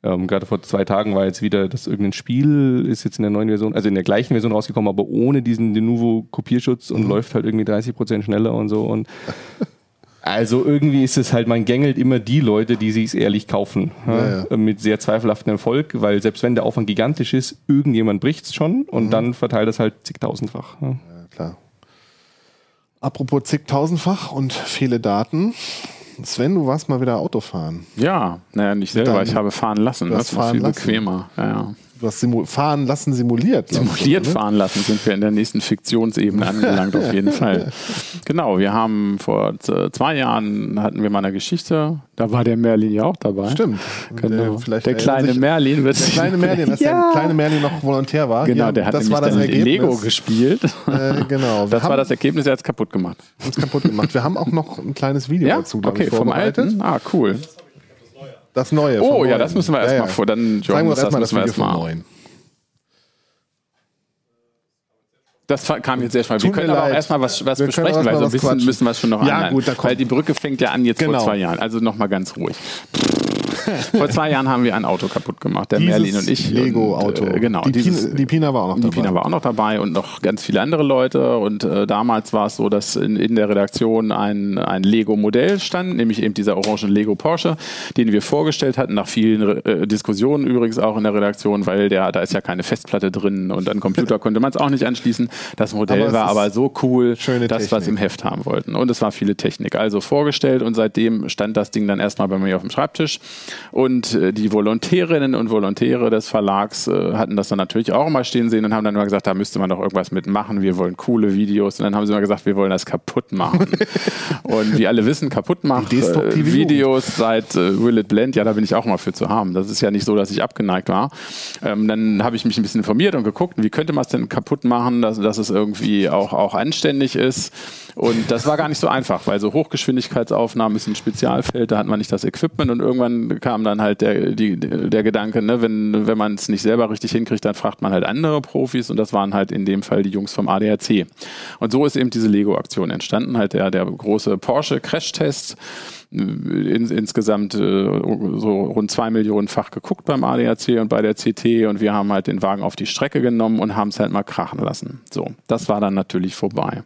ähm, Gerade vor zwei Tagen war jetzt wieder, dass irgendein Spiel ist jetzt in der neuen Version, also in der gleichen Version rausgekommen, aber ohne diesen Denuvo Kopierschutz und mhm. läuft halt irgendwie 30 Prozent schneller und so. Und [laughs] Also irgendwie ist es halt, man gängelt immer die Leute, die sich ehrlich kaufen. Ja, ja. Mit sehr zweifelhaftem Erfolg, weil selbst wenn der Aufwand gigantisch ist, irgendjemand bricht es schon und dann verteilt es halt zigtausendfach. Ja, klar. Apropos zigtausendfach und viele Daten. Sven, du warst mal wieder Autofahren. Ja, naja, nicht selber, Dann- ich habe fahren lassen. Du Das war viel lassen. bequemer. Ja, ja. Simu fahren lassen simuliert. Simuliert ne? fahren lassen sind wir in der nächsten Fiktionsebene angelangt, auf jeden [laughs] Fall. Genau, wir haben vor z- zwei Jahren hatten wir mal eine Geschichte, da war der Merlin ja auch dabei. Stimmt. Genau. Der, der kleine sich- Merlin wird Der kleine Merlin, als ja. der kleine Merlin noch Volontär war. Genau, der hat das nämlich war das Ergebnis. Lego gespielt. Äh, genau. [laughs] Wir Das war das Ergebnis, er hat es kaputt gemacht. uns kaputt gemacht. Wir haben auch noch ein kleines Video Ja, dazu, okay, ich, vom vorbereitet. alten. Ah, cool. Das neue. Oh ja, das müssen wir erstmal vor. Dann, Zeigen wir das erstmal das müssen wir Video vom neuen. Das kam jetzt sehr schnell. Wir können aber auch erstmal was, was besprechen, weil so ein bisschen quatschen. müssen wir es schon noch Ja, anleihen. gut, da kommt- Weil die Brücke fängt ja an jetzt Genau. vor zwei Jahren. Also nochmal ganz ruhig. [laughs] Vor zwei Jahren haben wir ein Auto kaputt gemacht, der Dieses Merlin und ich. Lego-Auto. Äh, genau. Die, dieses, Pina, die Pina war auch noch die dabei. Pina war auch noch dabei und noch ganz viele andere Leute. Und äh, damals war es so, dass in, in der Redaktion ein, ein Lego-Modell stand, nämlich eben dieser orange Lego Porsche, den wir vorgestellt hatten, nach vielen äh, Diskussionen übrigens auch in der Redaktion, weil der, da ist ja keine Festplatte drin und an Computer konnte man es auch nicht anschließen. Das Modell Aber es war aber so cool, schöne das, was Technik. im Heft haben wollten. Und es war viele Technik. Also vorgestellt und seitdem stand das Ding dann erstmal bei mir auf dem Schreibtisch. Und äh, die Volontärinnen und Volontäre des Verlags äh, hatten das dann natürlich auch immer stehen sehen und haben dann immer gesagt, da müsste man doch irgendwas mitmachen. Wir wollen coole Videos. Und dann haben sie immer gesagt, wir wollen das kaputt machen. [laughs] und wie alle wissen, kaputt machen äh, Videos seit äh, Will It Blend, ja, da bin ich auch mal für zu haben. Das ist ja nicht so, dass ich abgeneigt war. Ähm, dann habe ich mich ein bisschen informiert und geguckt, wie könnte man es denn kaputt machen, dass, dass es irgendwie auch, auch anständig ist. Und das war gar nicht so einfach, weil so Hochgeschwindigkeitsaufnahmen ist ein Spezialfeld, da hat man nicht das Equipment und irgendwann kam dann halt der, die, der Gedanke, ne, wenn, wenn man es nicht selber richtig hinkriegt, dann fragt man halt andere Profis und das waren halt in dem Fall die Jungs vom ADAC. Und so ist eben diese Lego-Aktion entstanden, halt der, der große Porsche Crash-Test. In, insgesamt äh, so rund zwei Millionenfach geguckt beim ADAC und bei der CT und wir haben halt den Wagen auf die Strecke genommen und haben es halt mal krachen lassen. So, das war dann natürlich vorbei.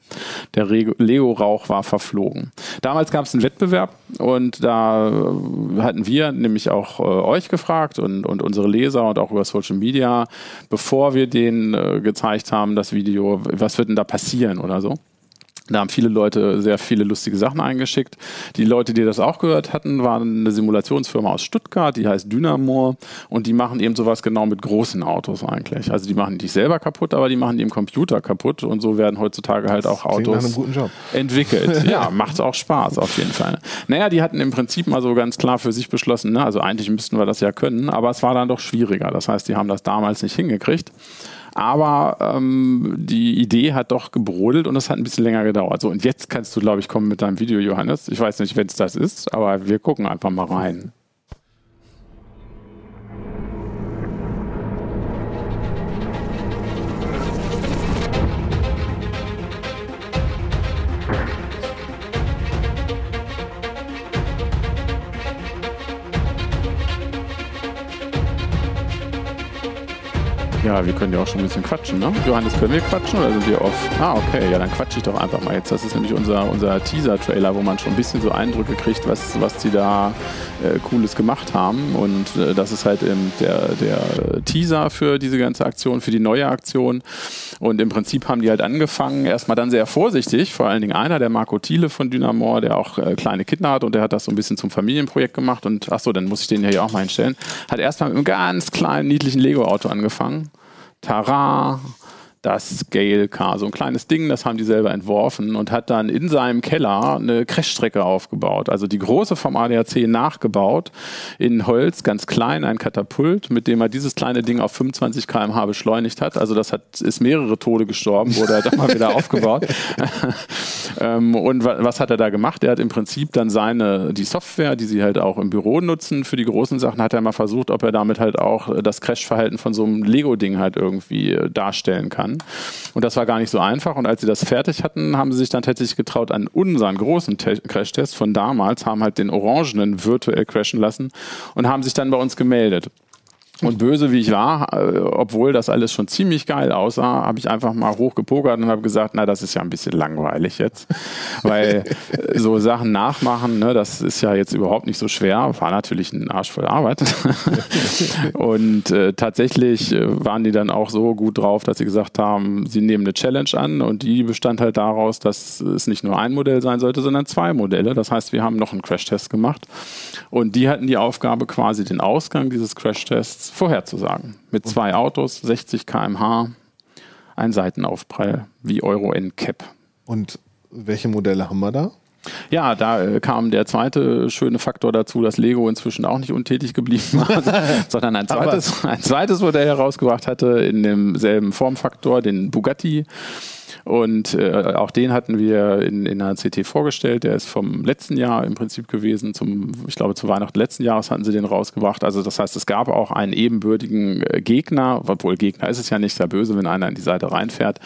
Der Lego-Rauch war verflogen. Damals gab es einen Wettbewerb und da äh, hatten wir nämlich auch äh, euch gefragt und, und unsere Leser und auch über Social Media, bevor wir den äh, gezeigt haben, das Video, was wird denn da passieren oder so. Da haben viele Leute sehr viele lustige Sachen eingeschickt. Die Leute, die das auch gehört hatten, waren eine Simulationsfirma aus Stuttgart, die heißt Dynamo und die machen eben sowas genau mit großen Autos eigentlich. Also die machen die nicht selber kaputt, aber die machen die im Computer kaputt und so werden heutzutage halt auch Autos entwickelt. [laughs] Ja, macht auch Spaß auf jeden Fall. Naja, die hatten im Prinzip mal so ganz klar für sich beschlossen, ne? also eigentlich müssten wir das ja können, aber es war dann doch schwieriger. Das heißt, die haben das damals nicht hingekriegt. Aber ähm, die Idee hat doch gebrodelt und es hat ein bisschen länger gedauert. So, und jetzt kannst du, glaube ich, kommen mit deinem Video, Johannes. Ich weiß nicht, wenn es das ist, aber wir gucken einfach mal rein. Ja, wir können ja auch schon ein bisschen quatschen, ne? Johannes, können wir quatschen oder sind wir off? Ah, okay, ja, dann quatsche ich doch einfach mal jetzt. Das ist nämlich unser, unser Teaser-Trailer, wo man schon ein bisschen so Eindrücke kriegt, was, was die da äh, Cooles gemacht haben. Und äh, das ist halt eben der, der Teaser für diese ganze Aktion, für die neue Aktion. Und im Prinzip haben die halt angefangen, erstmal dann sehr vorsichtig, vor allen Dingen einer, der Marco Thiele von Dynamor, der auch äh, kleine Kinder hat und der hat das so ein bisschen zum Familienprojekt gemacht. Und ach so, dann muss ich den hier auch mal hinstellen. Hat erstmal mit einem ganz kleinen, niedlichen Lego-Auto angefangen. Tara, das Scale Car, so ein kleines Ding, das haben die selber entworfen und hat dann in seinem Keller eine Crashstrecke aufgebaut. Also die große vom ADAC nachgebaut, in Holz, ganz klein, ein Katapult, mit dem er dieses kleine Ding auf 25 km/h beschleunigt hat. Also das hat, ist mehrere Tode gestorben, wurde halt mal wieder [laughs] aufgebaut. ähm, und wa was hat er da gemacht? Er hat im Prinzip dann seine, die Software, die sie halt auch im Büro nutzen für die großen Sachen, hat er mal versucht, ob er damit halt auch das Crashverhalten von so einem Lego-Ding halt irgendwie äh, darstellen kann. Und das war gar nicht so einfach. Und als sie das fertig hatten, haben sie sich dann tatsächlich getraut, an unseren großen Te Crash-Test von damals, haben halt den Orangenen virtuell crashen lassen und haben sich dann bei uns gemeldet. Und böse wie ich war, äh, obwohl das alles schon ziemlich geil aussah, habe ich einfach mal hochgepokert und habe gesagt, na, das ist ja ein bisschen langweilig jetzt. [laughs] Weil äh, so Sachen nachmachen, ne, das ist ja jetzt überhaupt nicht so schwer. War natürlich ein Arsch voll Arbeit. [laughs] und äh, tatsächlich äh, waren die dann auch so gut drauf, dass sie gesagt haben, sie nehmen eine Challenge an und die bestand halt daraus, dass es nicht nur ein Modell sein sollte, sondern zwei Modelle. Das heißt, wir haben noch einen Crashtest gemacht und die hatten die Aufgabe, quasi den Ausgang dieses Crashtests vorherzusagen. Mit zwei Autos, 60 km/h, ein Seitenaufprall wie Euro NCAP. Und welche Modelle haben wir da? Ja, da äh, kam der zweite schöne Faktor dazu, dass Lego inzwischen auch nicht untätig geblieben war, [laughs] sondern ein zweites, ein zweites Modell herausgebracht hatte in demselben Formfaktor, den Bugatti. Und äh, auch den hatten wir in, in einer CT vorgestellt. Der ist vom letzten Jahr im Prinzip gewesen. Zum, ich glaube, zu Weihnachten letzten Jahres hatten sie den rausgebracht. Also das heißt, es gab auch einen ebenbürtigen äh, Gegner, obwohl Gegner ist es ja nicht, sehr böse, wenn einer in die Seite reinfährt.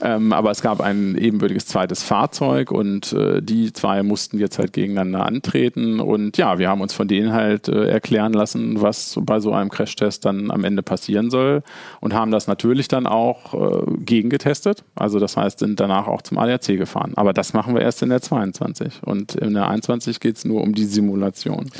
Ähm, aber es gab ein ebenbürtiges zweites Fahrzeug und äh, die zwei mussten jetzt halt gegeneinander antreten. Und ja, wir haben uns von denen halt äh, erklären lassen, was bei so einem Crashtest dann am Ende passieren soll und haben das natürlich dann auch äh, gegengetestet. Also das heißt, sind danach auch zum ADAC gefahren. Aber das machen wir erst in der 22. Und in der 21 geht es nur um die Simulation.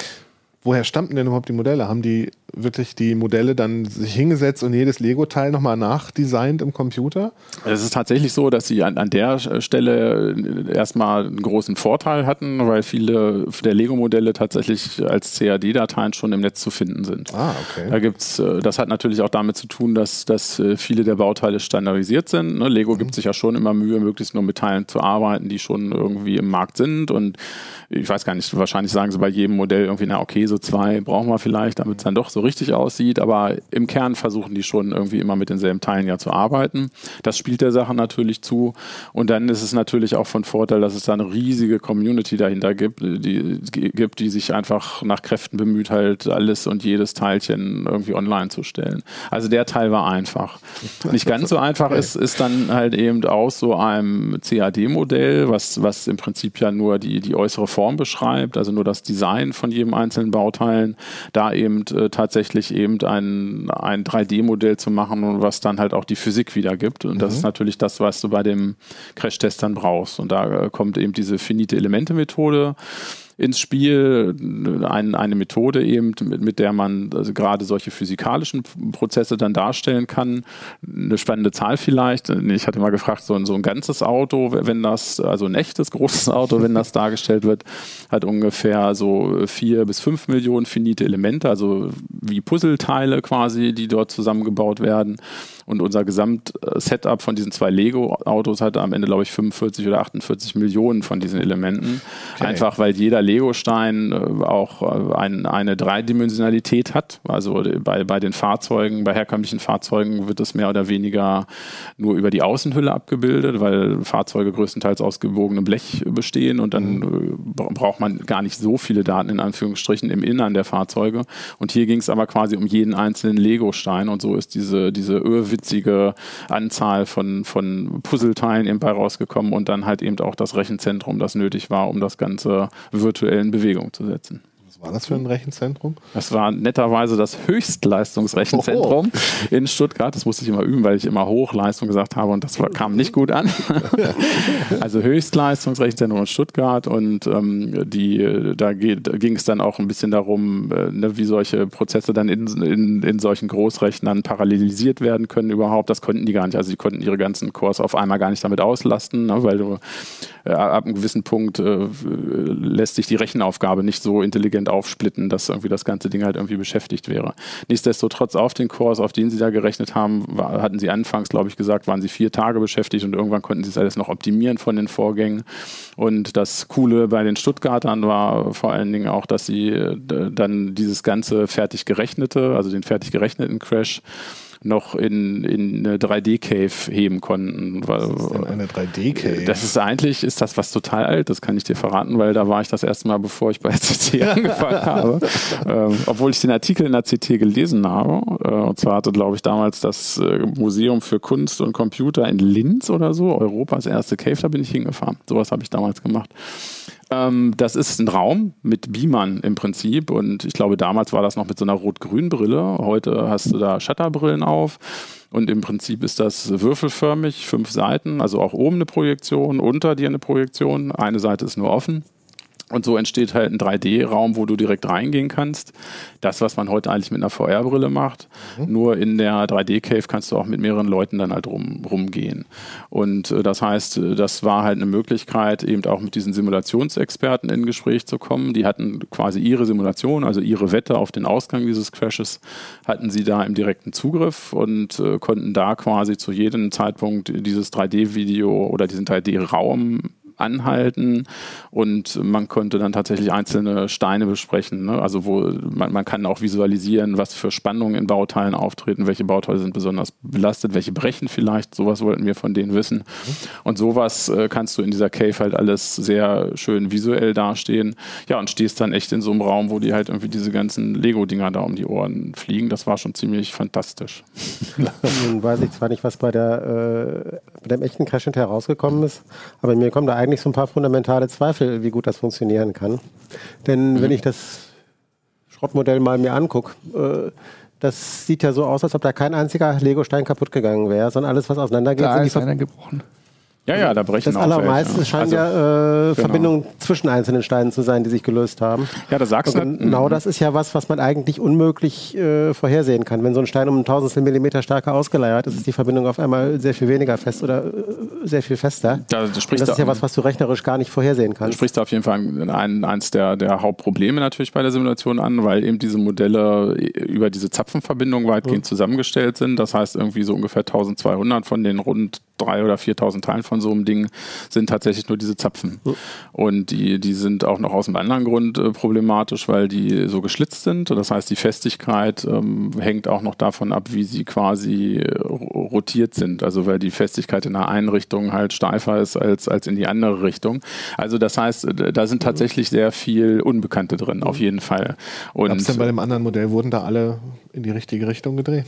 Woher stammten denn überhaupt die Modelle? Haben die wirklich die Modelle dann sich hingesetzt und jedes Lego-Teil nochmal nachdesignt im Computer? Es ist tatsächlich so, dass sie an, an der Stelle erstmal einen großen Vorteil hatten, weil viele der Lego-Modelle tatsächlich als CAD-Dateien schon im Netz zu finden sind. Ah, okay. Da gibt's, äh, das hat natürlich auch damit zu tun, dass, dass äh, viele der Bauteile standardisiert sind. Ne? Lego mhm. gibt sich ja schon immer Mühe, möglichst nur mit Teilen zu arbeiten, die schon irgendwie im Markt sind. Und ich weiß gar nicht, wahrscheinlich sagen sie bei jedem Modell irgendwie, na okay, so zwei brauchen wir vielleicht, damit es dann doch so richtig aussieht, aber im Kern versuchen die schon irgendwie immer mit denselben Teilen ja zu arbeiten. Das spielt der Sache natürlich zu. Und dann ist es natürlich auch von Vorteil, dass es da eine riesige Community dahinter gibt, die, gibt, die sich einfach nach Kräften bemüht, halt alles und jedes Teilchen irgendwie online zu stellen. Also der Teil war einfach. Nicht ganz so einfach ist, ist dann halt eben aus so einem CAD-Modell, was, was im Prinzip ja nur die, die äußere Form beschreibt, also nur das Design von jedem einzelnen Bauteilen, da eben tatsächlich eben ein, ein 3D-Modell zu machen was dann halt auch die Physik wiedergibt. Und das mhm. ist natürlich das, was du bei dem Crash-Test dann brauchst. Und da äh, kommt eben diese finite Elemente-Methode ins Spiel, ein, eine Methode eben, mit, mit der man also gerade solche physikalischen Prozesse dann darstellen kann. Eine spannende Zahl vielleicht. Ich hatte mal gefragt, so ein, so ein ganzes Auto, wenn das, also ein echtes großes Auto, wenn das dargestellt wird, hat ungefähr so vier bis fünf Millionen finite Elemente, also wie Puzzleteile quasi, die dort zusammengebaut werden. Und unser Gesamtsetup von diesen zwei Lego-Autos hatte am Ende, glaube ich, 45 oder 48 Millionen von diesen Elementen. Okay. Einfach weil jeder Lego-Stein äh, auch äh, ein, eine Dreidimensionalität hat. Also bei, bei den Fahrzeugen, bei herkömmlichen Fahrzeugen wird es mehr oder weniger nur über die Außenhülle abgebildet, weil Fahrzeuge größtenteils aus gebogenem Blech bestehen und dann mhm. Äh, braucht man gar nicht so viele Daten in Anführungsstrichen im Innern der Fahrzeuge. Und hier ging es aber quasi um jeden einzelnen Lego-Stein und so ist diese, diese witzige Anzahl von, von Puzzleteilen eben bei rausgekommen und dann halt eben auch das Rechenzentrum, das nötig war, um das Ganze virtuell in Bewegung zu setzen. Was war das für ein Rechenzentrum? Das war netterweise das Höchstleistungsrechenzentrum Oho. [laughs] in Stuttgart. Das musste ich immer üben, weil ich immer Hochleistung gesagt habe und das kam nicht gut an. [laughs] also Höchstleistungsrechenzentrum in Stuttgart und ähm, die, da, da ging es dann auch ein bisschen darum, äh, ne, wie solche Prozesse dann in, in, in solchen Großrechnern parallelisiert werden können überhaupt. Das konnten die gar nicht. Also die konnten ihre ganzen Cores auf einmal gar nicht damit auslasten, ne, weil du äh, ab einem gewissen Punkt äh, lässt sich die Rechenaufgabe nicht so intelligent aufsplitten, dass irgendwie das ganze Ding halt irgendwie beschäftigt wäre. Nichtsdestotrotz auf den Kurs, auf den sie da gerechnet haben, war, hatten sie anfangs, glaube ich, gesagt, waren sie vier Tage beschäftigt und irgendwann konnten sie es alles noch optimieren von den Vorgängen. Und das Coole bei den Stuttgartern war vor allen Dingen auch, dass sie äh, dann dieses ganze fertig gerechnete, also den fertig gerechneten Crash, noch in, in eine 3D-Cave heben konnten. Was ist denn eine 3D-Cave? Das ist eigentlich, ist das was total alt, das kann ich dir verraten, weil da war ich das erste Mal, bevor ich bei [laughs] CT [laughs] angefangen habe. Ähm, obwohl ich den Artikel in der CT gelesen habe. Äh, und zwar hatte, glaube ich, damals das äh, Museum für Kunst und Computer in Linz oder so, Europas erste Cave, da bin ich hingefahren. Sowas habe ich damals gemacht. Ähm, das ist ein Raum mit Beamern im Prinzip und ich glaube, damals war das noch mit so einer rot-grün Brille. Heute hast du da Shutterbrillen auf. Und im Prinzip ist das würfelförmig, fünf Seiten, also auch oben eine Projektion, unter dir eine Projektion. Eine Seite ist nur offen. Und so entsteht halt ein 3D-Raum, wo du direkt reingehen kannst. Das, was man heute eigentlich mit einer VR-Brille macht. Mhm. Nur in der 3D-Cave kannst du auch mit mehreren Leuten dann halt rum, rumgehen. Und äh, das heißt, äh, das war halt eine Möglichkeit, eben auch mit diesen Simulationsexperten in Gespräch zu kommen. Die hatten quasi ihre Simulation, also ihre Wette auf den Ausgang dieses Crashes, hatten sie da im direkten Zugriff und äh, konnten da quasi zu jedem Zeitpunkt dieses 3D-Video oder diesen 3D-Raum anhalten und man konnte dann tatsächlich einzelne Steine besprechen. Ne? Also wo man, man kann auch visualisieren, was für Spannungen in Bauteilen auftreten, welche Bauteile sind besonders belastet, welche brechen vielleicht. Sowas wollten wir von denen wissen. Und sowas äh, kannst du in dieser Cave halt alles sehr schön visuell dastehen. Ja, und stehst dann echt in so einem Raum, wo die halt irgendwie diese ganzen Lego-Dinger da um die Ohren fliegen. Das war schon ziemlich fantastisch. [laughs] Nun weiß ich zwar nicht, was bei, der, äh, bei dem echten Crash hinterher rausgekommen ist, aber mir kommen da eigentlich so ein paar fundamentale Zweifel, wie gut das funktionieren kann. Denn mhm. wenn ich das Schrottmodell mal mir angucke, äh, das sieht ja so aus, als ob da kein einziger Lego-Stein kaputt gegangen wäre, sondern alles, was auseinandergeht, da ist einer gebrochen. Ja, ja, da brechen Das allermeiste ja. scheint also, ja äh, genau. Verbindungen zwischen einzelnen Steinen zu sein, die sich gelöst haben. Ja, das sagst du. Genau mhm. das ist ja was, was man eigentlich unmöglich äh, vorhersehen kann. Wenn so ein Stein um ein Tausendstel Millimeter stärker ausgeleiert ist, ist die Verbindung auf einmal sehr viel weniger fest oder äh, sehr viel fester. Da, das ist ja was, was du rechnerisch gar nicht vorhersehen kannst. Du sprichst da auf jeden Fall ein, eins der, der Hauptprobleme natürlich bei der Simulation an, weil eben diese Modelle über diese Zapfenverbindung weitgehend mhm. zusammengestellt sind. Das heißt, irgendwie so ungefähr 1200 von den rund 3.000 oder 4.000 Teilen von so einem Ding sind tatsächlich nur diese Zapfen. Mhm. Und die, die sind auch noch aus einem anderen Grund äh, problematisch, weil die so geschlitzt sind. Das heißt, die Festigkeit ähm, hängt auch noch davon ab, wie sie quasi äh, rotiert sind. Also weil die Festigkeit in der einen Richtung halt steifer ist als, als in die andere Richtung. Also das heißt, äh, da sind tatsächlich sehr viel Unbekannte drin, auf jeden Fall. Und Gab's denn bei dem anderen Modell, wurden da alle in die richtige Richtung gedreht?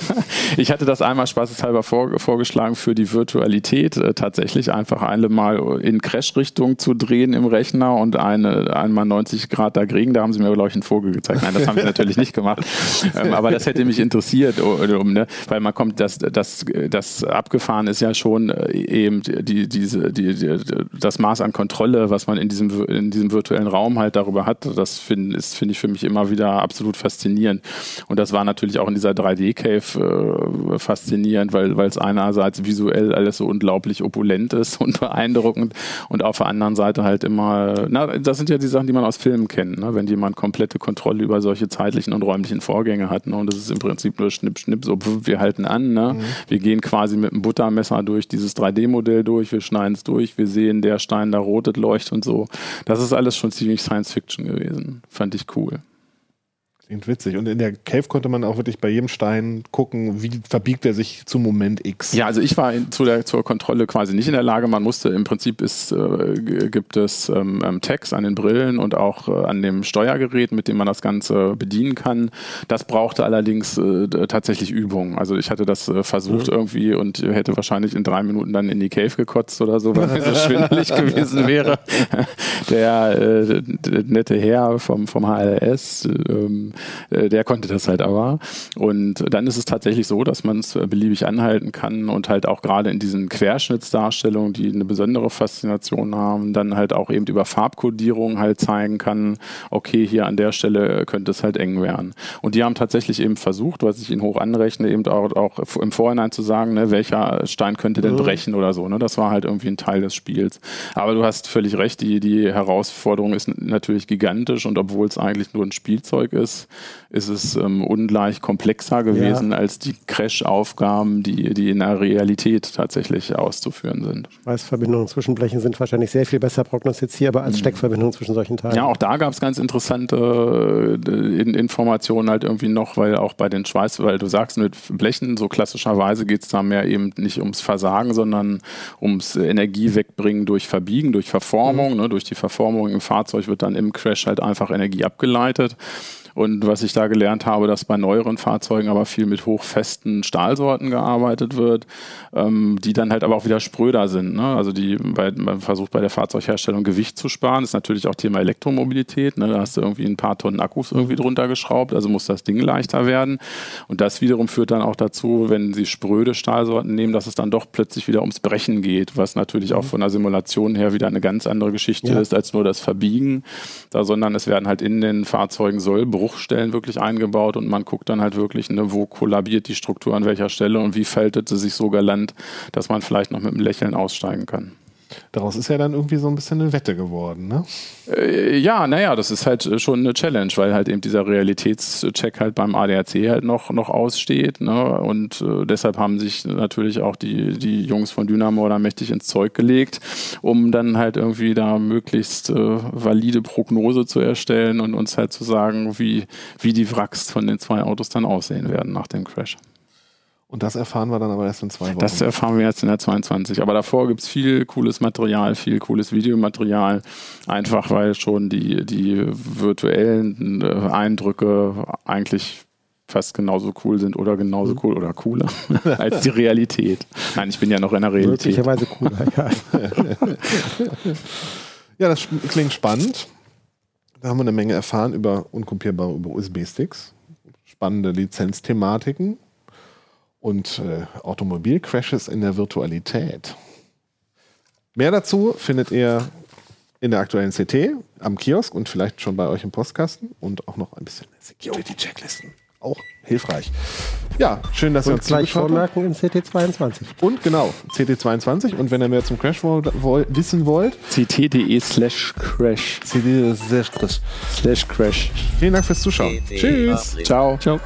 [laughs] ich hatte das einmal spaßeshalber vor, vorgeschlagen für die Virtualität, äh, tatsächlich einfach eine mal in Crash-Richtung zu drehen im Rechner und eine einmal 90 Grad da kriegen. Da haben sie mir, glaube ich, einen Vogel gezeigt. Nein, das haben sie natürlich nicht gemacht. [laughs] Ähm, aber das hätte mich interessiert, um, ne? weil man kommt, das, das, das abgefahren ist ja schon äh, eben die, diese, die, die, das Maß an Kontrolle, was man in diesem, in diesem virtuellen Raum halt darüber hat. Das find, finde ich, für mich immer wieder absolut faszinierend. Und das war natürlich auch in dieser 3D-Cave äh, faszinierend, weil es einerseits visuell alles so unglaublich opulent ist [laughs] und beeindruckend und auf der anderen Seite halt immer, na, das sind ja die Sachen, die man aus Filmen kennt, ne? wenn jemand komplette Kontrolle über solche zeitlichen und räumlichen Vorgänge hat. Ne? Und das ist im Prinzip nur Schnipp, Schnipp, so wir halten an. Ne? Mhm. Wir gehen quasi mit einem Buttermesser durch dieses 3D-Modell durch, wir schneiden es durch, wir sehen, der Stein da rotet, leuchtet und so. Das ist alles schon ziemlich Science Fiction gewesen. Fand ich cool. Klingt witzig. Und in der Cave konnte man auch wirklich bei jedem Stein gucken, wie verbiegt er sich zum Moment X. Ja, also ich war in, zu der, zur Kontrolle quasi nicht in der Lage. Man musste, im Prinzip ist, äh, gibt es ähm, ähm, Tags an den Brillen und auch äh, an dem Steuergerät, mit dem man das Ganze bedienen kann. Das brauchte allerdings äh, tatsächlich Übung. Also ich hatte das äh, versucht mhm. irgendwie und hätte wahrscheinlich in drei Minuten dann in die Cave gekotzt oder so, weil mir so schwindelig [laughs] gewesen wäre. [laughs] Der, äh, der nette Herr vom, vom HLS, ähm, äh, der konnte das halt aber. Und dann ist es tatsächlich so, dass man es beliebig anhalten kann und halt auch gerade in diesen Querschnittsdarstellungen, die eine besondere Faszination haben, dann halt auch eben über Farbkodierung halt zeigen kann, okay, hier an der Stelle könnte es halt eng werden. Und die haben tatsächlich eben versucht, was ich ihnen hoch anrechne, eben auch, auch im Vorhinein zu sagen, ne, welcher Stein könnte denn brechen oder so. Ne? Das war halt irgendwie ein Teil des Spiels. Aber du hast völlig recht, die, die Herausforderung ist natürlich gigantisch und obwohl es eigentlich nur ein Spielzeug ist, ist es ähm, ungleich komplexer gewesen ja. als die Crash-Aufgaben, die, die in der Realität tatsächlich auszuführen sind. Schweißverbindungen zwischen Blechen sind wahrscheinlich sehr viel besser prognostizierbar als mhm. Steckverbindungen zwischen solchen Teilen. Ja, auch da gab es ganz interessante äh, Informationen halt irgendwie noch, weil auch bei den Schweiß, weil du sagst, mit Blechen, so klassischerweise geht es da mehr eben nicht ums Versagen, sondern ums Energie wegbringen durch Verbiegen, durch Verformung. Mhm. Ne, durch die Verformung im Fahrzeug wird dann im Crash halt einfach Energie abgeleitet. Und was ich da gelernt habe, dass bei neueren Fahrzeugen aber viel mit hochfesten Stahlsorten gearbeitet wird, ähm, die dann halt aber auch wieder spröder sind. Ne? Also die, bei, man versucht bei der Fahrzeugherstellung Gewicht zu sparen, das ist natürlich auch Thema Elektromobilität. Ne? Da hast du irgendwie ein paar Tonnen Akkus irgendwie drunter geschraubt, also muss das Ding leichter werden. Und das wiederum führt dann auch dazu, wenn sie spröde Stahlsorten nehmen, dass es dann doch plötzlich wieder ums Brechen geht, was natürlich auch von der Simulation her wieder eine ganz andere Geschichte ja. ist als nur das Verbiegen, da, sondern es werden halt in den Fahrzeugen Sollbruchstellen wirklich eingebaut und man guckt dann halt wirklich, ne, wo kollabiert die Struktur an welcher Stelle und wie faltet sie sich so galant, dass man vielleicht noch mit einem Lächeln aussteigen kann. Daraus ist ja dann irgendwie so ein bisschen eine Wette geworden, ne? Äh, ja, naja, das ist halt schon eine Challenge, weil halt eben dieser Realitätscheck halt beim ADAC halt noch, noch aussteht. Ne? Und äh, deshalb haben sich natürlich auch die, die Jungs von Dynamo da mächtig ins Zeug gelegt, um dann halt irgendwie da möglichst äh, valide Prognose zu erstellen und uns halt zu sagen, wie, wie die Wracks von den zwei Autos dann aussehen werden nach dem Crash. Und das erfahren wir dann aber erst in zwei Wochen. Das erfahren wir jetzt in der 22. Aber davor gibt es viel cooles Material, viel cooles Videomaterial. Einfach weil schon die, die virtuellen äh, Eindrücke eigentlich fast genauso cool sind oder genauso cool oder cooler [laughs] als die Realität. Nein, ich bin ja noch in der Realität. Möglicherweise cooler, ja. [laughs] ja, das klingt spannend. Da haben wir eine Menge erfahren über unkopierbare über USB-Sticks. Spannende Lizenzthematiken und äh, Automobilcrashes in der Virtualität. Mehr dazu findet ihr in der aktuellen CT am Kiosk und vielleicht schon bei euch im Postkasten und auch noch ein bisschen Security-Checklisten. Auch hilfreich. Ja, schön, dass und ihr uns gleich vormerken in CT22. Und genau, CT22. Und wenn ihr mehr zum Crash woll wissen wollt, ct.de slash crash. ct slash crash. Slash crash. Vielen Dank fürs Zuschauen. Tschüss. Ciao. Ciao.